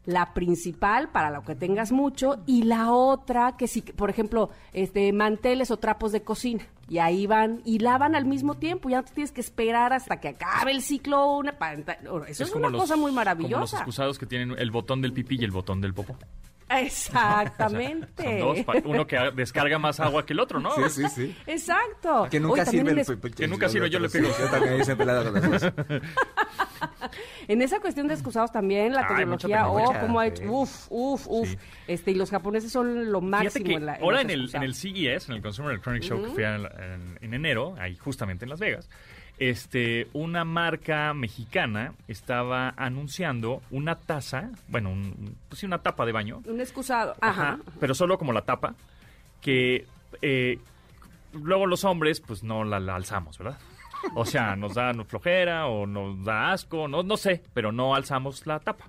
La principal para lo que tengas mucho y la otra que si, por ejemplo, este manteles o trapos de cocina y ahí van y lavan al mismo tiempo. Ya no te tienes que esperar hasta que acabe el ciclo. Una, eso es, como una los- cosa muy Como los maravillosa. excusados que tienen el botón del pipí y el botón del popó. [laughs] Exactamente. Son dos, uno que descarga más agua que el otro, ¿no? Sí, sí, sí. Exacto. Que nunca también sirve el pu- Que nunca sirve, yo le pego. Yo también le he dado las dos. En esa cuestión de excusados también, la Ay, mucha tecnología, oh, como ha hecho, uf, uf, uf. Sí. Este, y los japoneses son lo máximo que en la en ahora en el, en el. CES, en el Consumer Electronics Show que fui en- en enero, ahí justamente en Las Vegas, este, una marca mexicana estaba anunciando una taza, bueno, un- pues sí, una tapa de baño, Un excusado, Ajá, ajá. pero solo como la tapa, que eh, luego los hombres pues no la, la alzamos, ¿verdad? O sea, nos da flojera o nos da asco, no, no sé, pero no alzamos la tapa.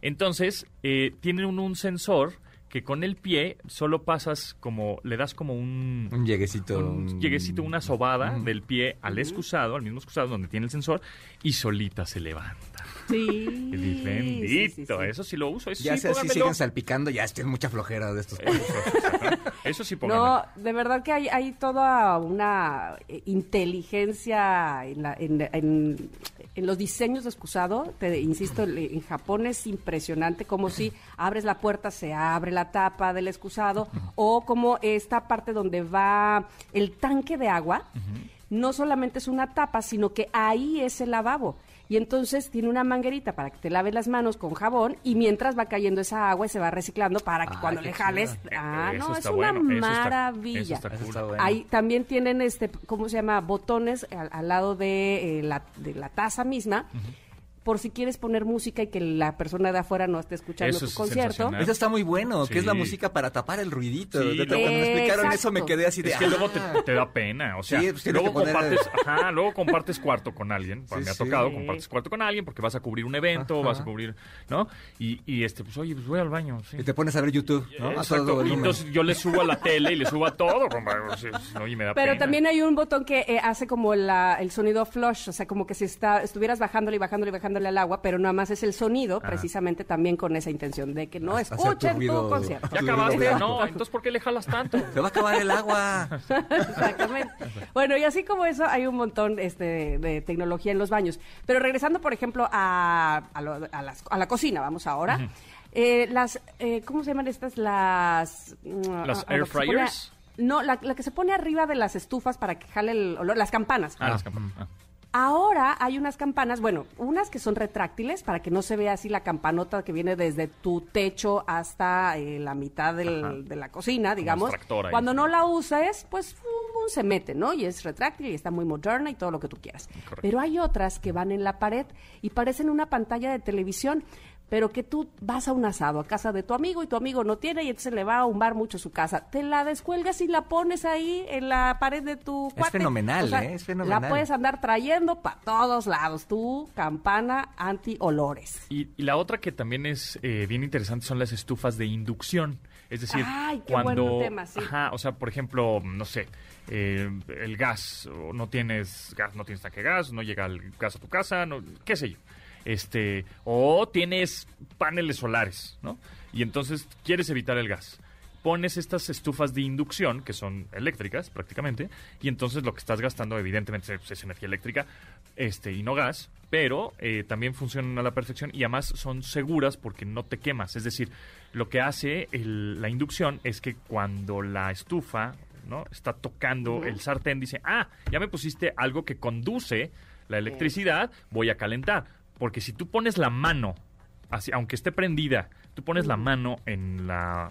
Entonces, eh, tienen un, un sensor que con el pie solo pasas como, le das como un, Un lleguecito. un lleguecito, una sobada del pie al excusado, al mismo excusado donde tiene el sensor, y solita se levanta. Sí. Y dije, bendito, sí, sí, sí. eso sí lo uso, eso Ya sí, sé, si póngamelo. siguen salpicando, ya estoy mucha flojera de estos. Eso, eso sí, póngamelo. No, de verdad que hay, hay toda una eh, inteligencia en, la- en- en- en los diseños de excusado. Te insisto, en, en Japón es impresionante como si abres la puerta, se abre la tapa del excusado, o como esta parte donde va el tanque de agua, no solamente es una tapa, sino que ahí es el lavabo. Y entonces tiene una manguerita para que te laves las manos con jabón y mientras va cayendo esa agua y se va reciclando para que Ah, cuando le jales... Ah, Eso no, es una bueno, maravilla. eso está Eso cool. está bueno. Ahí también tienen este, ¿cómo se llama? Botones al, al lado de, eh, la, de la taza misma. Por si quieres poner música y que la persona de afuera no esté escuchando Eso tu es concierto. Eso está muy bueno, que es la música para tapar el ruidito. Sí, Cuando me explicaron eso me quedé así de... Es que luego te, "Ah". te da pena, o sea, Sí, pues luego que poner- compartes, [laughs] ajá, luego compartes cuarto con alguien, pues Sí, me ha sí. tocado, compartes cuarto con alguien porque vas a cubrir un evento, Ajá. vas a cubrir, ¿no? Y, y este, pues oye, pues voy al baño, sí. Y te pones a ver YouTube, ¿no? A Exacto, todo y entonces yo le subo a la tele y le subo a todo, no, y me da Pero pena. también hay un botón que eh, hace como la- el sonido flush, o sea, como que si está, estuvieras bajándole y bajándole y bajándole al agua, pero nada más es el sonido, precisamente también con esa intención de que no escuchen tu, concierto. Ya acabaste, no, entonces ¿por qué le jalas tanto? Se va a acabar el agua. [laughs] Exactamente. Bueno, y así como eso, hay un montón este, de, de tecnología en los baños. Pero regresando, por ejemplo, a, a, lo- a las- a la cocina, vamos ahora. Eh, las, eh, ¿cómo se llaman estas? Las... mm, ¿Las ah, air fryers? no, la, la que se pone arriba de las estufas para que jale el olor, las campanas. Ah, las campanas. ah. Ahora hay unas campanas, bueno, unas que son retráctiles para que no se vea así la campanota que viene desde tu techo hasta eh, la mitad del- de la cocina, digamos. Cuando no la uses, pues fum, se mete, ¿no? Y es retráctil y está muy moderna y todo lo que tú quieras. Correcto. Pero hay otras que van en la pared y parecen una pantalla de televisión. Pero que tú vas a un asado a casa de tu amigo y tu amigo no tiene y entonces le va a ahumar mucho su casa. Te la descuelgas y la pones ahí en la pared de tu Es cuate. fenomenal, O sea, ¿eh? Es fenomenal. La puedes andar trayendo para todos lados. Tu campana anti-olores. Y, y la otra que también es eh, bien interesante son las estufas de inducción. Es decir, Ay, qué cuando... buen tema, sí. Ajá, o sea, por ejemplo, no sé, eh, el gas, o no tienes gas, no tienes tanque de gas, no llega el gas a tu casa, no, qué sé yo. Este, o tienes paneles solares, ¿no? Y entonces quieres evitar el gas. Pones estas estufas de inducción, que son eléctricas prácticamente, y entonces lo que estás gastando evidentemente es, es energía eléctrica este, y no gas, pero eh, también funcionan a la perfección y además son seguras porque no te quemas. Es decir, lo que hace el- la inducción es que cuando la estufa ¿no? está tocando el sartén, dice, ah, ya me pusiste algo que conduce la electricidad, voy a calentar. Porque si tú pones la mano, así, aunque esté prendida, tú pones la mano en, la,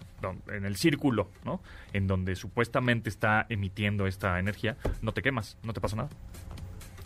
en el círculo, ¿no? En donde supuestamente está emitiendo esta energía, no te quemas, no te pasa nada.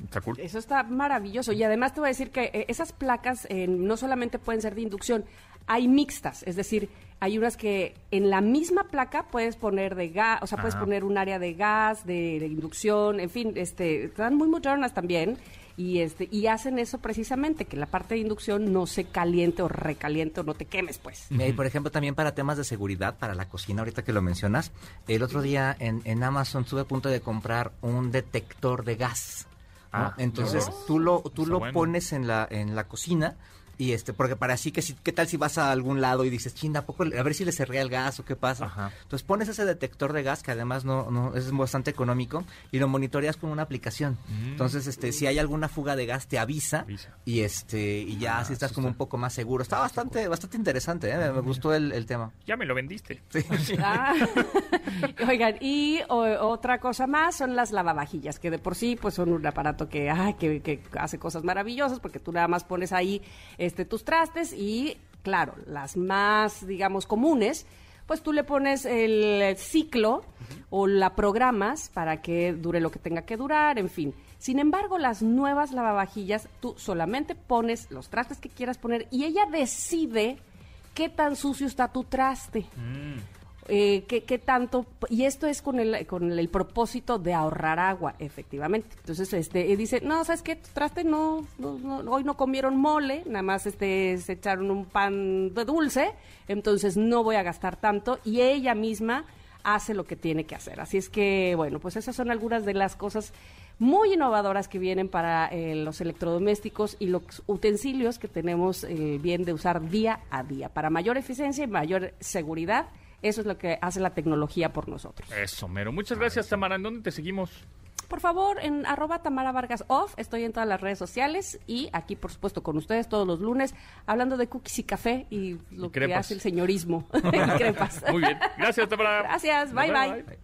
Está cool. Eso está maravilloso. Y además te voy a decir que eh, esas placas eh, no solamente pueden ser de inducción, hay mixtas. Es decir, hay unas que en la misma placa puedes poner de gas, o sea, puedes poner un área de gas, de, de inducción, en fin, este, están muy modernas también. Y este y hacen eso precisamente que la parte de inducción no se caliente o recaliente o no te quemes pues. Y por ejemplo, también para temas de seguridad, para la cocina, ahorita que lo mencionas, el otro día en, en Amazon estuve a punto de comprar un detector de gas. ¿no? Ah, Entonces ya. tú lo tú Está lo bueno. pones en la en la cocina y este porque para así que si qué tal si vas a algún lado y dices chinda ¿a poco le- a ver si le cerré el gas o qué pasa Ajá. entonces pones ese detector de gas que además no, no es bastante económico y lo monitoreas con una aplicación Mm. entonces este si hay alguna fuga de gas te avisa, Avisa. y este y ya Ah, así estás como está- un poco más seguro está bastante bastante interesante ¿eh? me, me gustó el, el tema Ya me lo vendiste. [laughs] Ah. [laughs] Oigan, y o- otra cosa más son las lavavajillas, que de por sí pues son un aparato que, ay, que, que hace cosas maravillosas porque tú nada más pones ahí este tus trastes y claro, las más digamos comunes, pues tú le pones el ciclo o la programas para que dure lo que tenga que durar, en fin. Sin embargo, las nuevas lavavajillas, tú solamente pones los trastes que quieras poner y ella decide qué tan sucio está tu traste. Mm. Eh, ¿qué, qué tanto? Y esto es con el, con el, propósito de ahorrar agua, efectivamente. Entonces, este, eh, dice, no, ¿sabes qué? Traste no, no- no- hoy no comieron mole, nada más este, se echaron un pan de dulce, entonces no voy a gastar tanto. Y ella misma hace lo que tiene que hacer. Así es que, bueno, pues esas son algunas de las cosas muy innovadoras que vienen para eh, los electrodomésticos y los utensilios que tenemos el bien de usar día a día. Para mayor eficiencia y mayor seguridad, eso es lo que hace la tecnología por nosotros. Eso, mero. Muchas gracias, Tamara. ¿En dónde te seguimos? Por favor, en arroba Tamara Vargas Off, estoy en todas las redes sociales y aquí, por supuesto, con ustedes todos los lunes, hablando de cookies y café y lo Y que hace el señorismo [laughs] y crepas. Muy bien. Gracias, Tamara. Gracias, Nos bye, vemos, bye.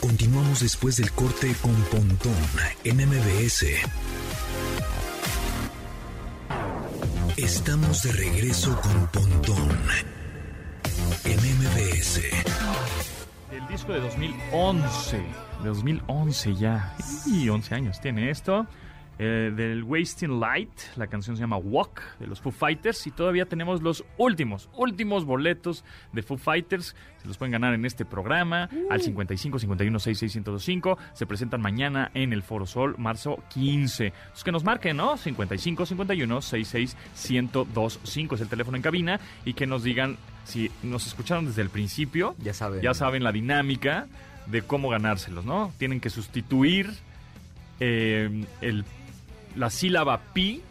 Continuamos después del corte con Pontón en MBS. Estamos de regreso con Pontón en MBS. El disco de 2011. De 2011 ya. Y 11 años tiene esto. Eh, del Wasting Light. La canción se llama Walk de los Foo Fighters. Y todavía tenemos los últimos, últimos boletos de Foo Fighters. Se los pueden ganar en este programa al 55 51 66 1025. Se presentan mañana en el Foro Sol, marzo 15. Entonces que nos marquen, ¿no? 55 51 66 1025 es el teléfono en cabina. Y que nos digan si nos escucharon desde el principio. Ya saben. Ya saben la dinámica de cómo ganárselos, ¿no? Tienen que sustituir eh, el, la sílaba pi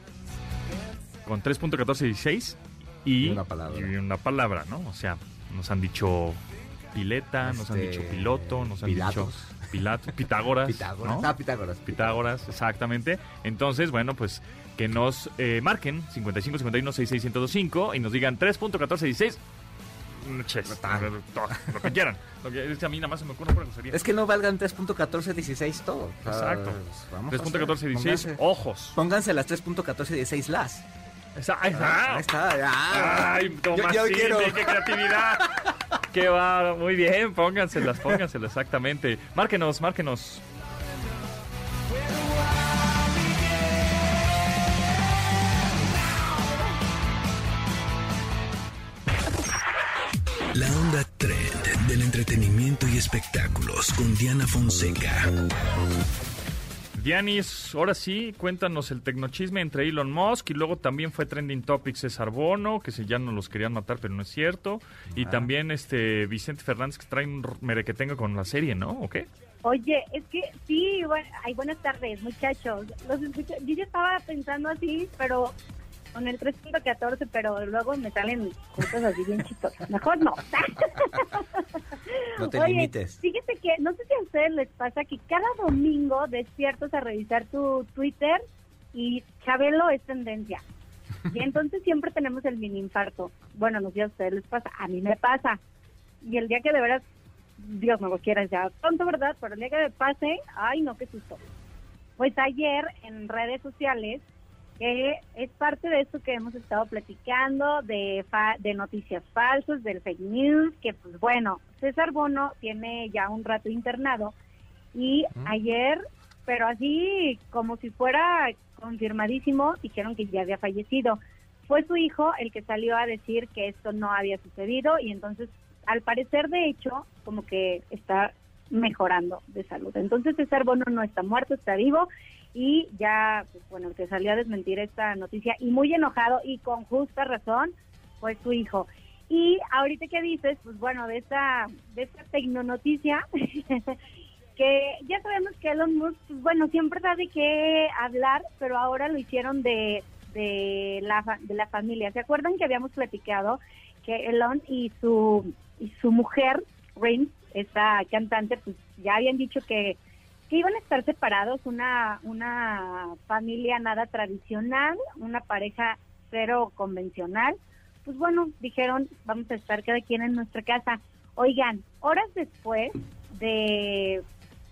con 3.1416 y, Y una palabra. y una palabra, ¿no? O sea, nos han dicho pileta, nos han Este, dicho piloto, nos han Pilatos. dicho pilato, Pitágoras. [laughs] Pitágoras ¿no? ah Pitágoras Pitágoras, exactamente. Entonces, bueno, pues que nos eh, marquen 55 51 66 1025 y nos digan 3.1416. Ches, lo que quieran. Lo que, es que a mí nada más se me ocurre una grosería. Es que no valgan 3.1416 todo. O sea, Exacto. pues, vamos a hacer- 3.1416, pónganse- ojos. Pónganse las 3.1416 las. Esa- ahí está. Ahí está. ya. Ay, Yo- yo Tomasini, quiero. qué creatividad. [laughs] Qué va, muy bien, pónganselas, pónganselas, exactamente. Márquenos, márquenos. Onda trend del entretenimiento y espectáculos con Diana Fonseca. Dianis, ahora sí, cuéntanos el tecnochisme entre Elon Musk y luego también fue trending topic César Bono, que se ya no los querían matar, pero no es cierto. Y también este Vicente Fernández que trae un merequetenga con la serie, ¿no? ¿O qué? Oye, es que sí, bueno, ay, buenas tardes, muchachos. Los escucho- yo ya estaba pensando así, pero con el 3.14, pero luego me salen cosas así bien chistosas. Mejor no. No te Oye, limites. Fíjate que, no sé si a ustedes les pasa que cada domingo despiertas a revisar tu Twitter y Chabelo es tendencia. Y entonces siempre tenemos el mini infarto. Bueno, no sé si a ustedes les pasa, a mí me pasa. Y el día que de veras, Dios no lo quiera, ya tonto, ¿verdad? Pero el día que me pase, ay, no, qué susto. Pues ayer en redes sociales, que es parte de esto que hemos estado platicando, de, fa- de noticias falsas, del fake news, que pues bueno, César Bono tiene ya un rato internado y ayer, pero así como si fuera confirmadísimo, dijeron que ya había fallecido. Fue su hijo el que salió a decir que esto no había sucedido y entonces, al parecer, de hecho, como que está mejorando de salud. Entonces César Bono no está muerto, está vivo y ya, pues, bueno, el que salió a desmentir esta noticia y muy enojado y con justa razón fue su hijo. Y ahorita que dices, pues bueno, de esta, de esta tecnonoticia, [laughs] que ya sabemos que Elon Musk, pues bueno, siempre da de qué hablar, pero ahora lo hicieron de, de, la, de la familia. ¿Se acuerdan que habíamos platicado que Elon y su, y su mujer, Rin, esta cantante, pues ya habían dicho que, que iban a estar separados, una, una familia nada tradicional, una pareja cero convencional. Pues bueno, dijeron, vamos a estar cada quien en nuestra casa. Oigan, horas después de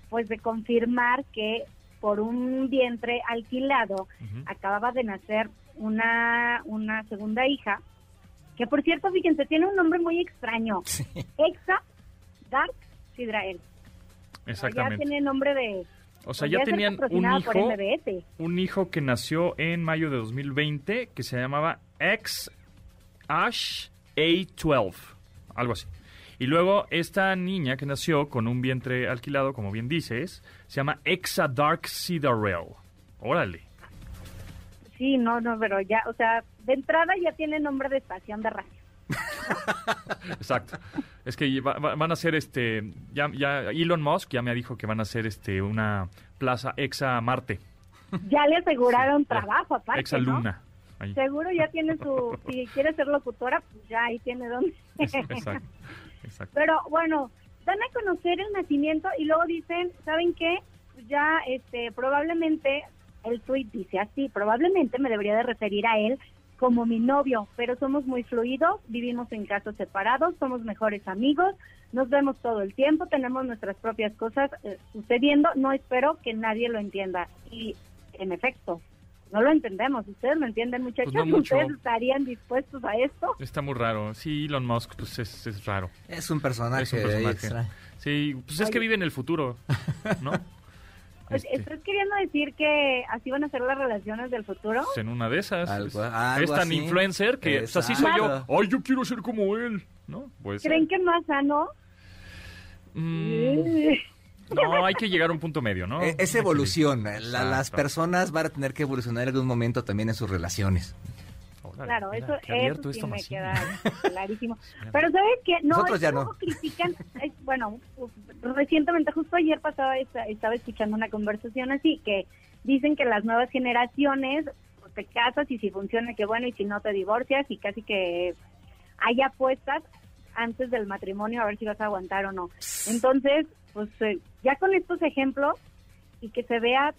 pues de confirmar que por un vientre alquilado acababa de nacer una, una segunda hija, que por cierto, fíjense, tiene un nombre muy extraño. Exa Dark Sidrael. Ya Exactamente. tiene nombre de... O sea, ya tenían un hijo, un hijo que nació en mayo de 2020 que se llamaba X Ash A12, algo así. Y luego esta niña que nació con un vientre alquilado, como bien dices, se llama Exa Dark Cidarel. Órale. Sí, no, no, pero ya, o sea, de entrada ya tiene nombre de estación de radio. [laughs] Exacto. Es que va- va- van a hacer este, ya, ya Elon Musk ya me dijo que van a hacer este una plaza Exa Marte, Ya le aseguraron Sí, trabajo, aparte, Exa ¿no? Luna. Ahí. Seguro ya [laughs] tiene su, si quiere ser locutora, pues ya ahí tiene donde. Es- Exacto. Exacto. Pero bueno, dan a conocer el nacimiento y luego dicen, ¿saben qué? Pues ya, este, probablemente, el tweet dice así, probablemente me debería de referir a él como mi novio, pero somos muy fluidos, vivimos en casos separados, somos mejores amigos, nos vemos todo el tiempo, tenemos nuestras propias cosas eh, sucediendo, no espero que nadie lo entienda. Y en efecto, no lo entendemos. ¿Ustedes lo entienden, muchachos? Pues no mucho. ¿Ustedes estarían dispuestos a esto? Está muy raro. Sí, Elon Musk pues es, es raro. Es un personaje, Es un personaje. extra. Sí, pues es que vive en el futuro, ¿no? [laughs] Pues, Este, ¿Estás queriendo decir que así van a ser las relaciones del futuro? pues, en una de esas. Algo- es, algo es tan así. influencer que pues, así soy yo. Ay, yo quiero ser como él. ¿No? Pues. ¿Creen que es más sano? mm, no, hay que llegar a un punto medio, ¿no? [laughs] Eh, Es evolución. La- las personas van a tener que evolucionar en algún momento también en sus relaciones. Claro, mira, eso, qué abierto eso sí esto, me Maciel. queda clarísimo. [laughs] Pero ¿sabes qué? No, Nosotros ya que no. critican, es- bueno, recientemente, justo ayer pasaba, esta- estaba escuchando una conversación así, que dicen que las nuevas generaciones pues, te casas y si funciona, que bueno, y si no te divorcias y casi que hay apuestas antes del matrimonio a ver si vas a aguantar o no. Entonces, pues eh, ya con estos ejemplos y que se vea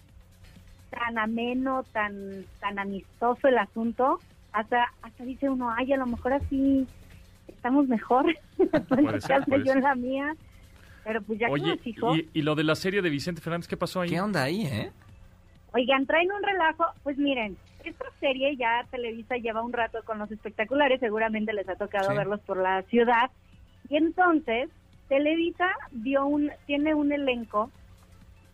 tan ameno, tan tan amistoso el asunto, hasta hasta dice uno, ay, a lo mejor así estamos mejor. [laughs] Ser, yo en la mía. Pero pues ya que Oye, nos hijos, y, y lo de la serie de Vicente Fernández, ¿qué pasó ahí? ¿Qué onda ahí, eh? oigan, traen un relajo, pues miren, esta serie ya Televisa lleva un rato con los espectaculares, seguramente les ha tocado Sí. verlos por la ciudad. Y entonces, Televisa dio un, tiene un elenco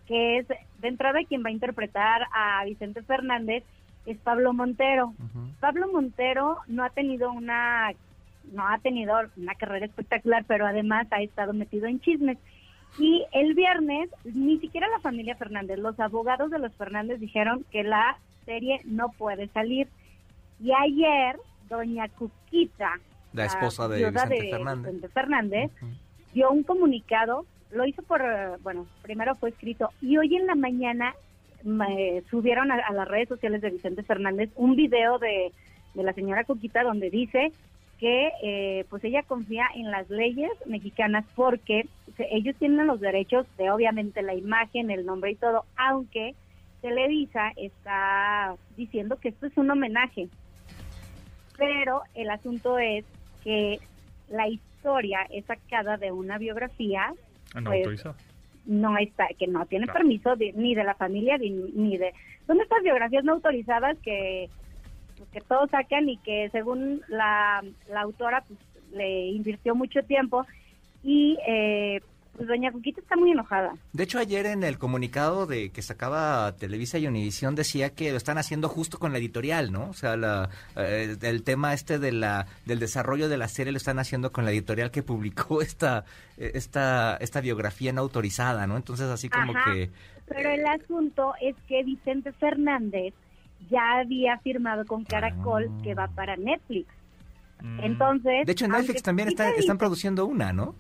que es, de entrada, quien va a interpretar a Vicente Fernández es Pablo Montero. Pablo Montero no ha tenido una no ha tenido una carrera espectacular, pero además ha estado metido en chismes. Y el viernes, ni siquiera la familia Fernández, los abogados de los Fernández dijeron que la serie no puede salir. Y ayer, doña Cuquita, La esposa de viuda Vicente Fernández. Vicente Fernández, dio un comunicado, lo hizo por, bueno, primero fue escrito, y hoy en la mañana me subieron a, a las redes sociales de Vicente Fernández un video de, de la señora Cuquita donde dice que eh, pues ella confía en las leyes mexicanas porque ellos tienen los derechos de obviamente la imagen, el nombre y todo, aunque Televisa está diciendo que esto es un homenaje. Pero el asunto es que la historia es sacada de una biografía Ah, no pues, autorizado. No está, que no tiene Claro. permiso de- ni de la familia ni, ni de... Son estas biografías no autorizadas que, que todos sacan y que según la, la autora pues, le invirtió mucho tiempo y eh, pues doña Cuquita está muy enojada. De hecho, ayer en el comunicado de que sacaba Televisa y Univisión decía que lo están haciendo justo con la editorial, ¿no? O sea, la, eh, el tema este de la, del desarrollo de la serie lo están haciendo con la editorial que publicó [laughs] esta, esta, esta biografía no autorizada, ¿no? Entonces, así como Ajá, que... Pero el asunto es que Vicente Fernández ya había firmado con Caracol que va para Netflix. Mm. Entonces, De hecho, en Netflix también está- están produciendo una, ¿no?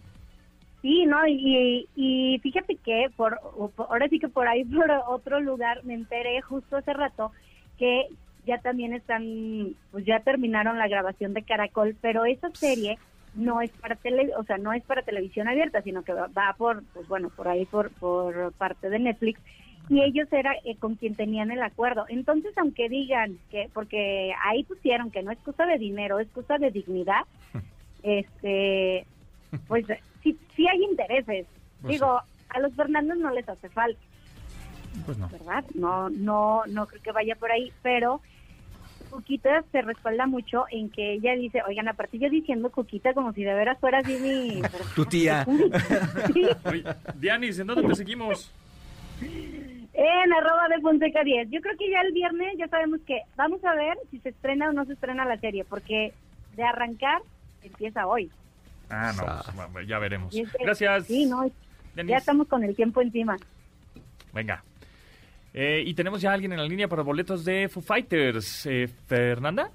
Sí, no, y, y fíjate que por, por- ahora sí que por ahí [laughs] por otro lugar me enteré justo hace rato que ya también están, pues ya terminaron la grabación de Caracol, pero esa serie no es para tele, o sea, no es para televisión abierta, sino que va, va por, pues bueno, por ahí por, por parte de Netflix y ellos era eh, con quien tenían el acuerdo. Entonces, aunque digan que, porque ahí pusieron que no es cosa de dinero, es cosa de dignidad, [laughs] este, pues sí, sí hay intereses. Pues Digo, a los Fernández no les hace falta, Pues no. ¿verdad? No, no, no creo que vaya por ahí, pero Cuquita se respalda mucho en que ella dice, oigan, aparte yo diciendo Cuquita como si de veras fuera así mi... [laughs] Tu tía. [laughs] Sí, Oye, Dianis, ¿en dónde te seguimos? en arroba de Fonseca 10. Yo creo que ya el viernes ya sabemos que vamos a ver si se estrena o no se estrena la serie, porque de arrancar empieza hoy. Ah, no, pues, ya veremos. Y es que- Gracias. Sí, no, ya estamos con el tiempo encima. Venga. Eh, y tenemos ya a alguien en la línea para boletos de Foo Fighters. Eh, ¿Fernanda?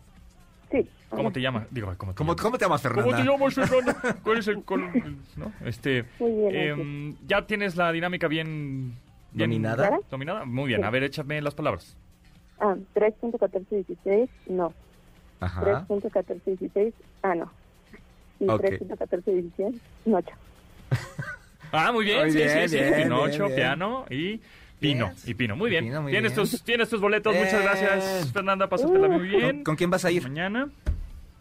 Sí. ¿Cómo te llamas? Digo, ¿cómo te ¿Cómo, llamas? cómo te llamas, ¿Cómo Fernanda? te llamas, Fernanda? ¿Cuál es el col- no? Este, Muy bien, em, ya tienes la dinámica bien, bien ¿Dominada? Dominada. Muy bien. Sí. A ver, échame las palabras. Ah, 3.1416, no. Ajá. 3.1416, ah, no. Y Ok. 3.1416, no. ocho. Ah, muy bien. Muy sí, bien, sí, sí. bien, Pinocho, bien, bien. piano y Pino. Y Pino. Muy bien. Pino, muy tienes, bien. Tus, tienes tus boletos. Muchas gracias, Fernanda. Pásatela muy bien. ¿Con, con quién vas a ir? Mañana.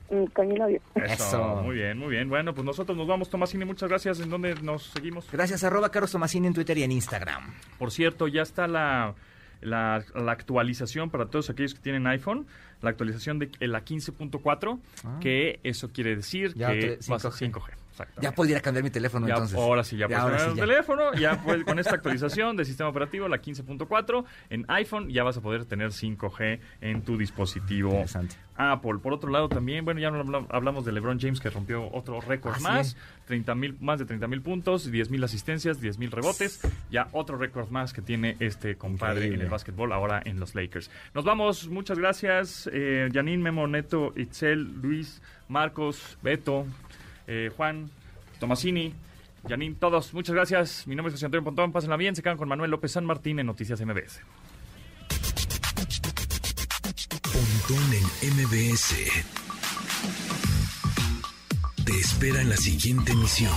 Mm, Con mi novio. Eso. Eso. Muy bien, muy bien. Bueno, pues nosotros nos vamos, Tomasini. Muchas gracias. ¿En dónde nos seguimos? Gracias, arroba Carlos Tomasini en Twitter y en Instagram. Por cierto, ya está la, la, la actualización para todos aquellos que tienen iPhone. La actualización de la 15.4, Ah. que eso quiere decir Ya que te- vas a 5G. 5G. Ya podría cambiar mi teléfono Ya, entonces. ahora sí, ya puedes ahora tener sí, ya. teléfono, ya [laughs] puedes- con esta actualización del sistema operativo, la 15.4, en iPhone ya vas a poder tener 5G en tu dispositivo. Apple. Por otro lado también, bueno, ya hablamos de LeBron James que rompió otro récord Ah, sí. más, 30 mil, más de 30 mil puntos, 10 mil asistencias, 10 mil rebotes, ya otro récord más que tiene este compadre Increíble. en el básquetbol ahora en los Lakers. Nos vamos, muchas gracias, eh, Janine, Memo, Neto, Itzel, Luis, Marcos, Beto, eh, Juan, Tomasini, Janine, todos, muchas gracias. Mi nombre es José Antonio Pontón, pásenla bien, se quedan con Manuel López San Martín en Noticias MBS. Pontón en MBS. Te espera en la siguiente emisión.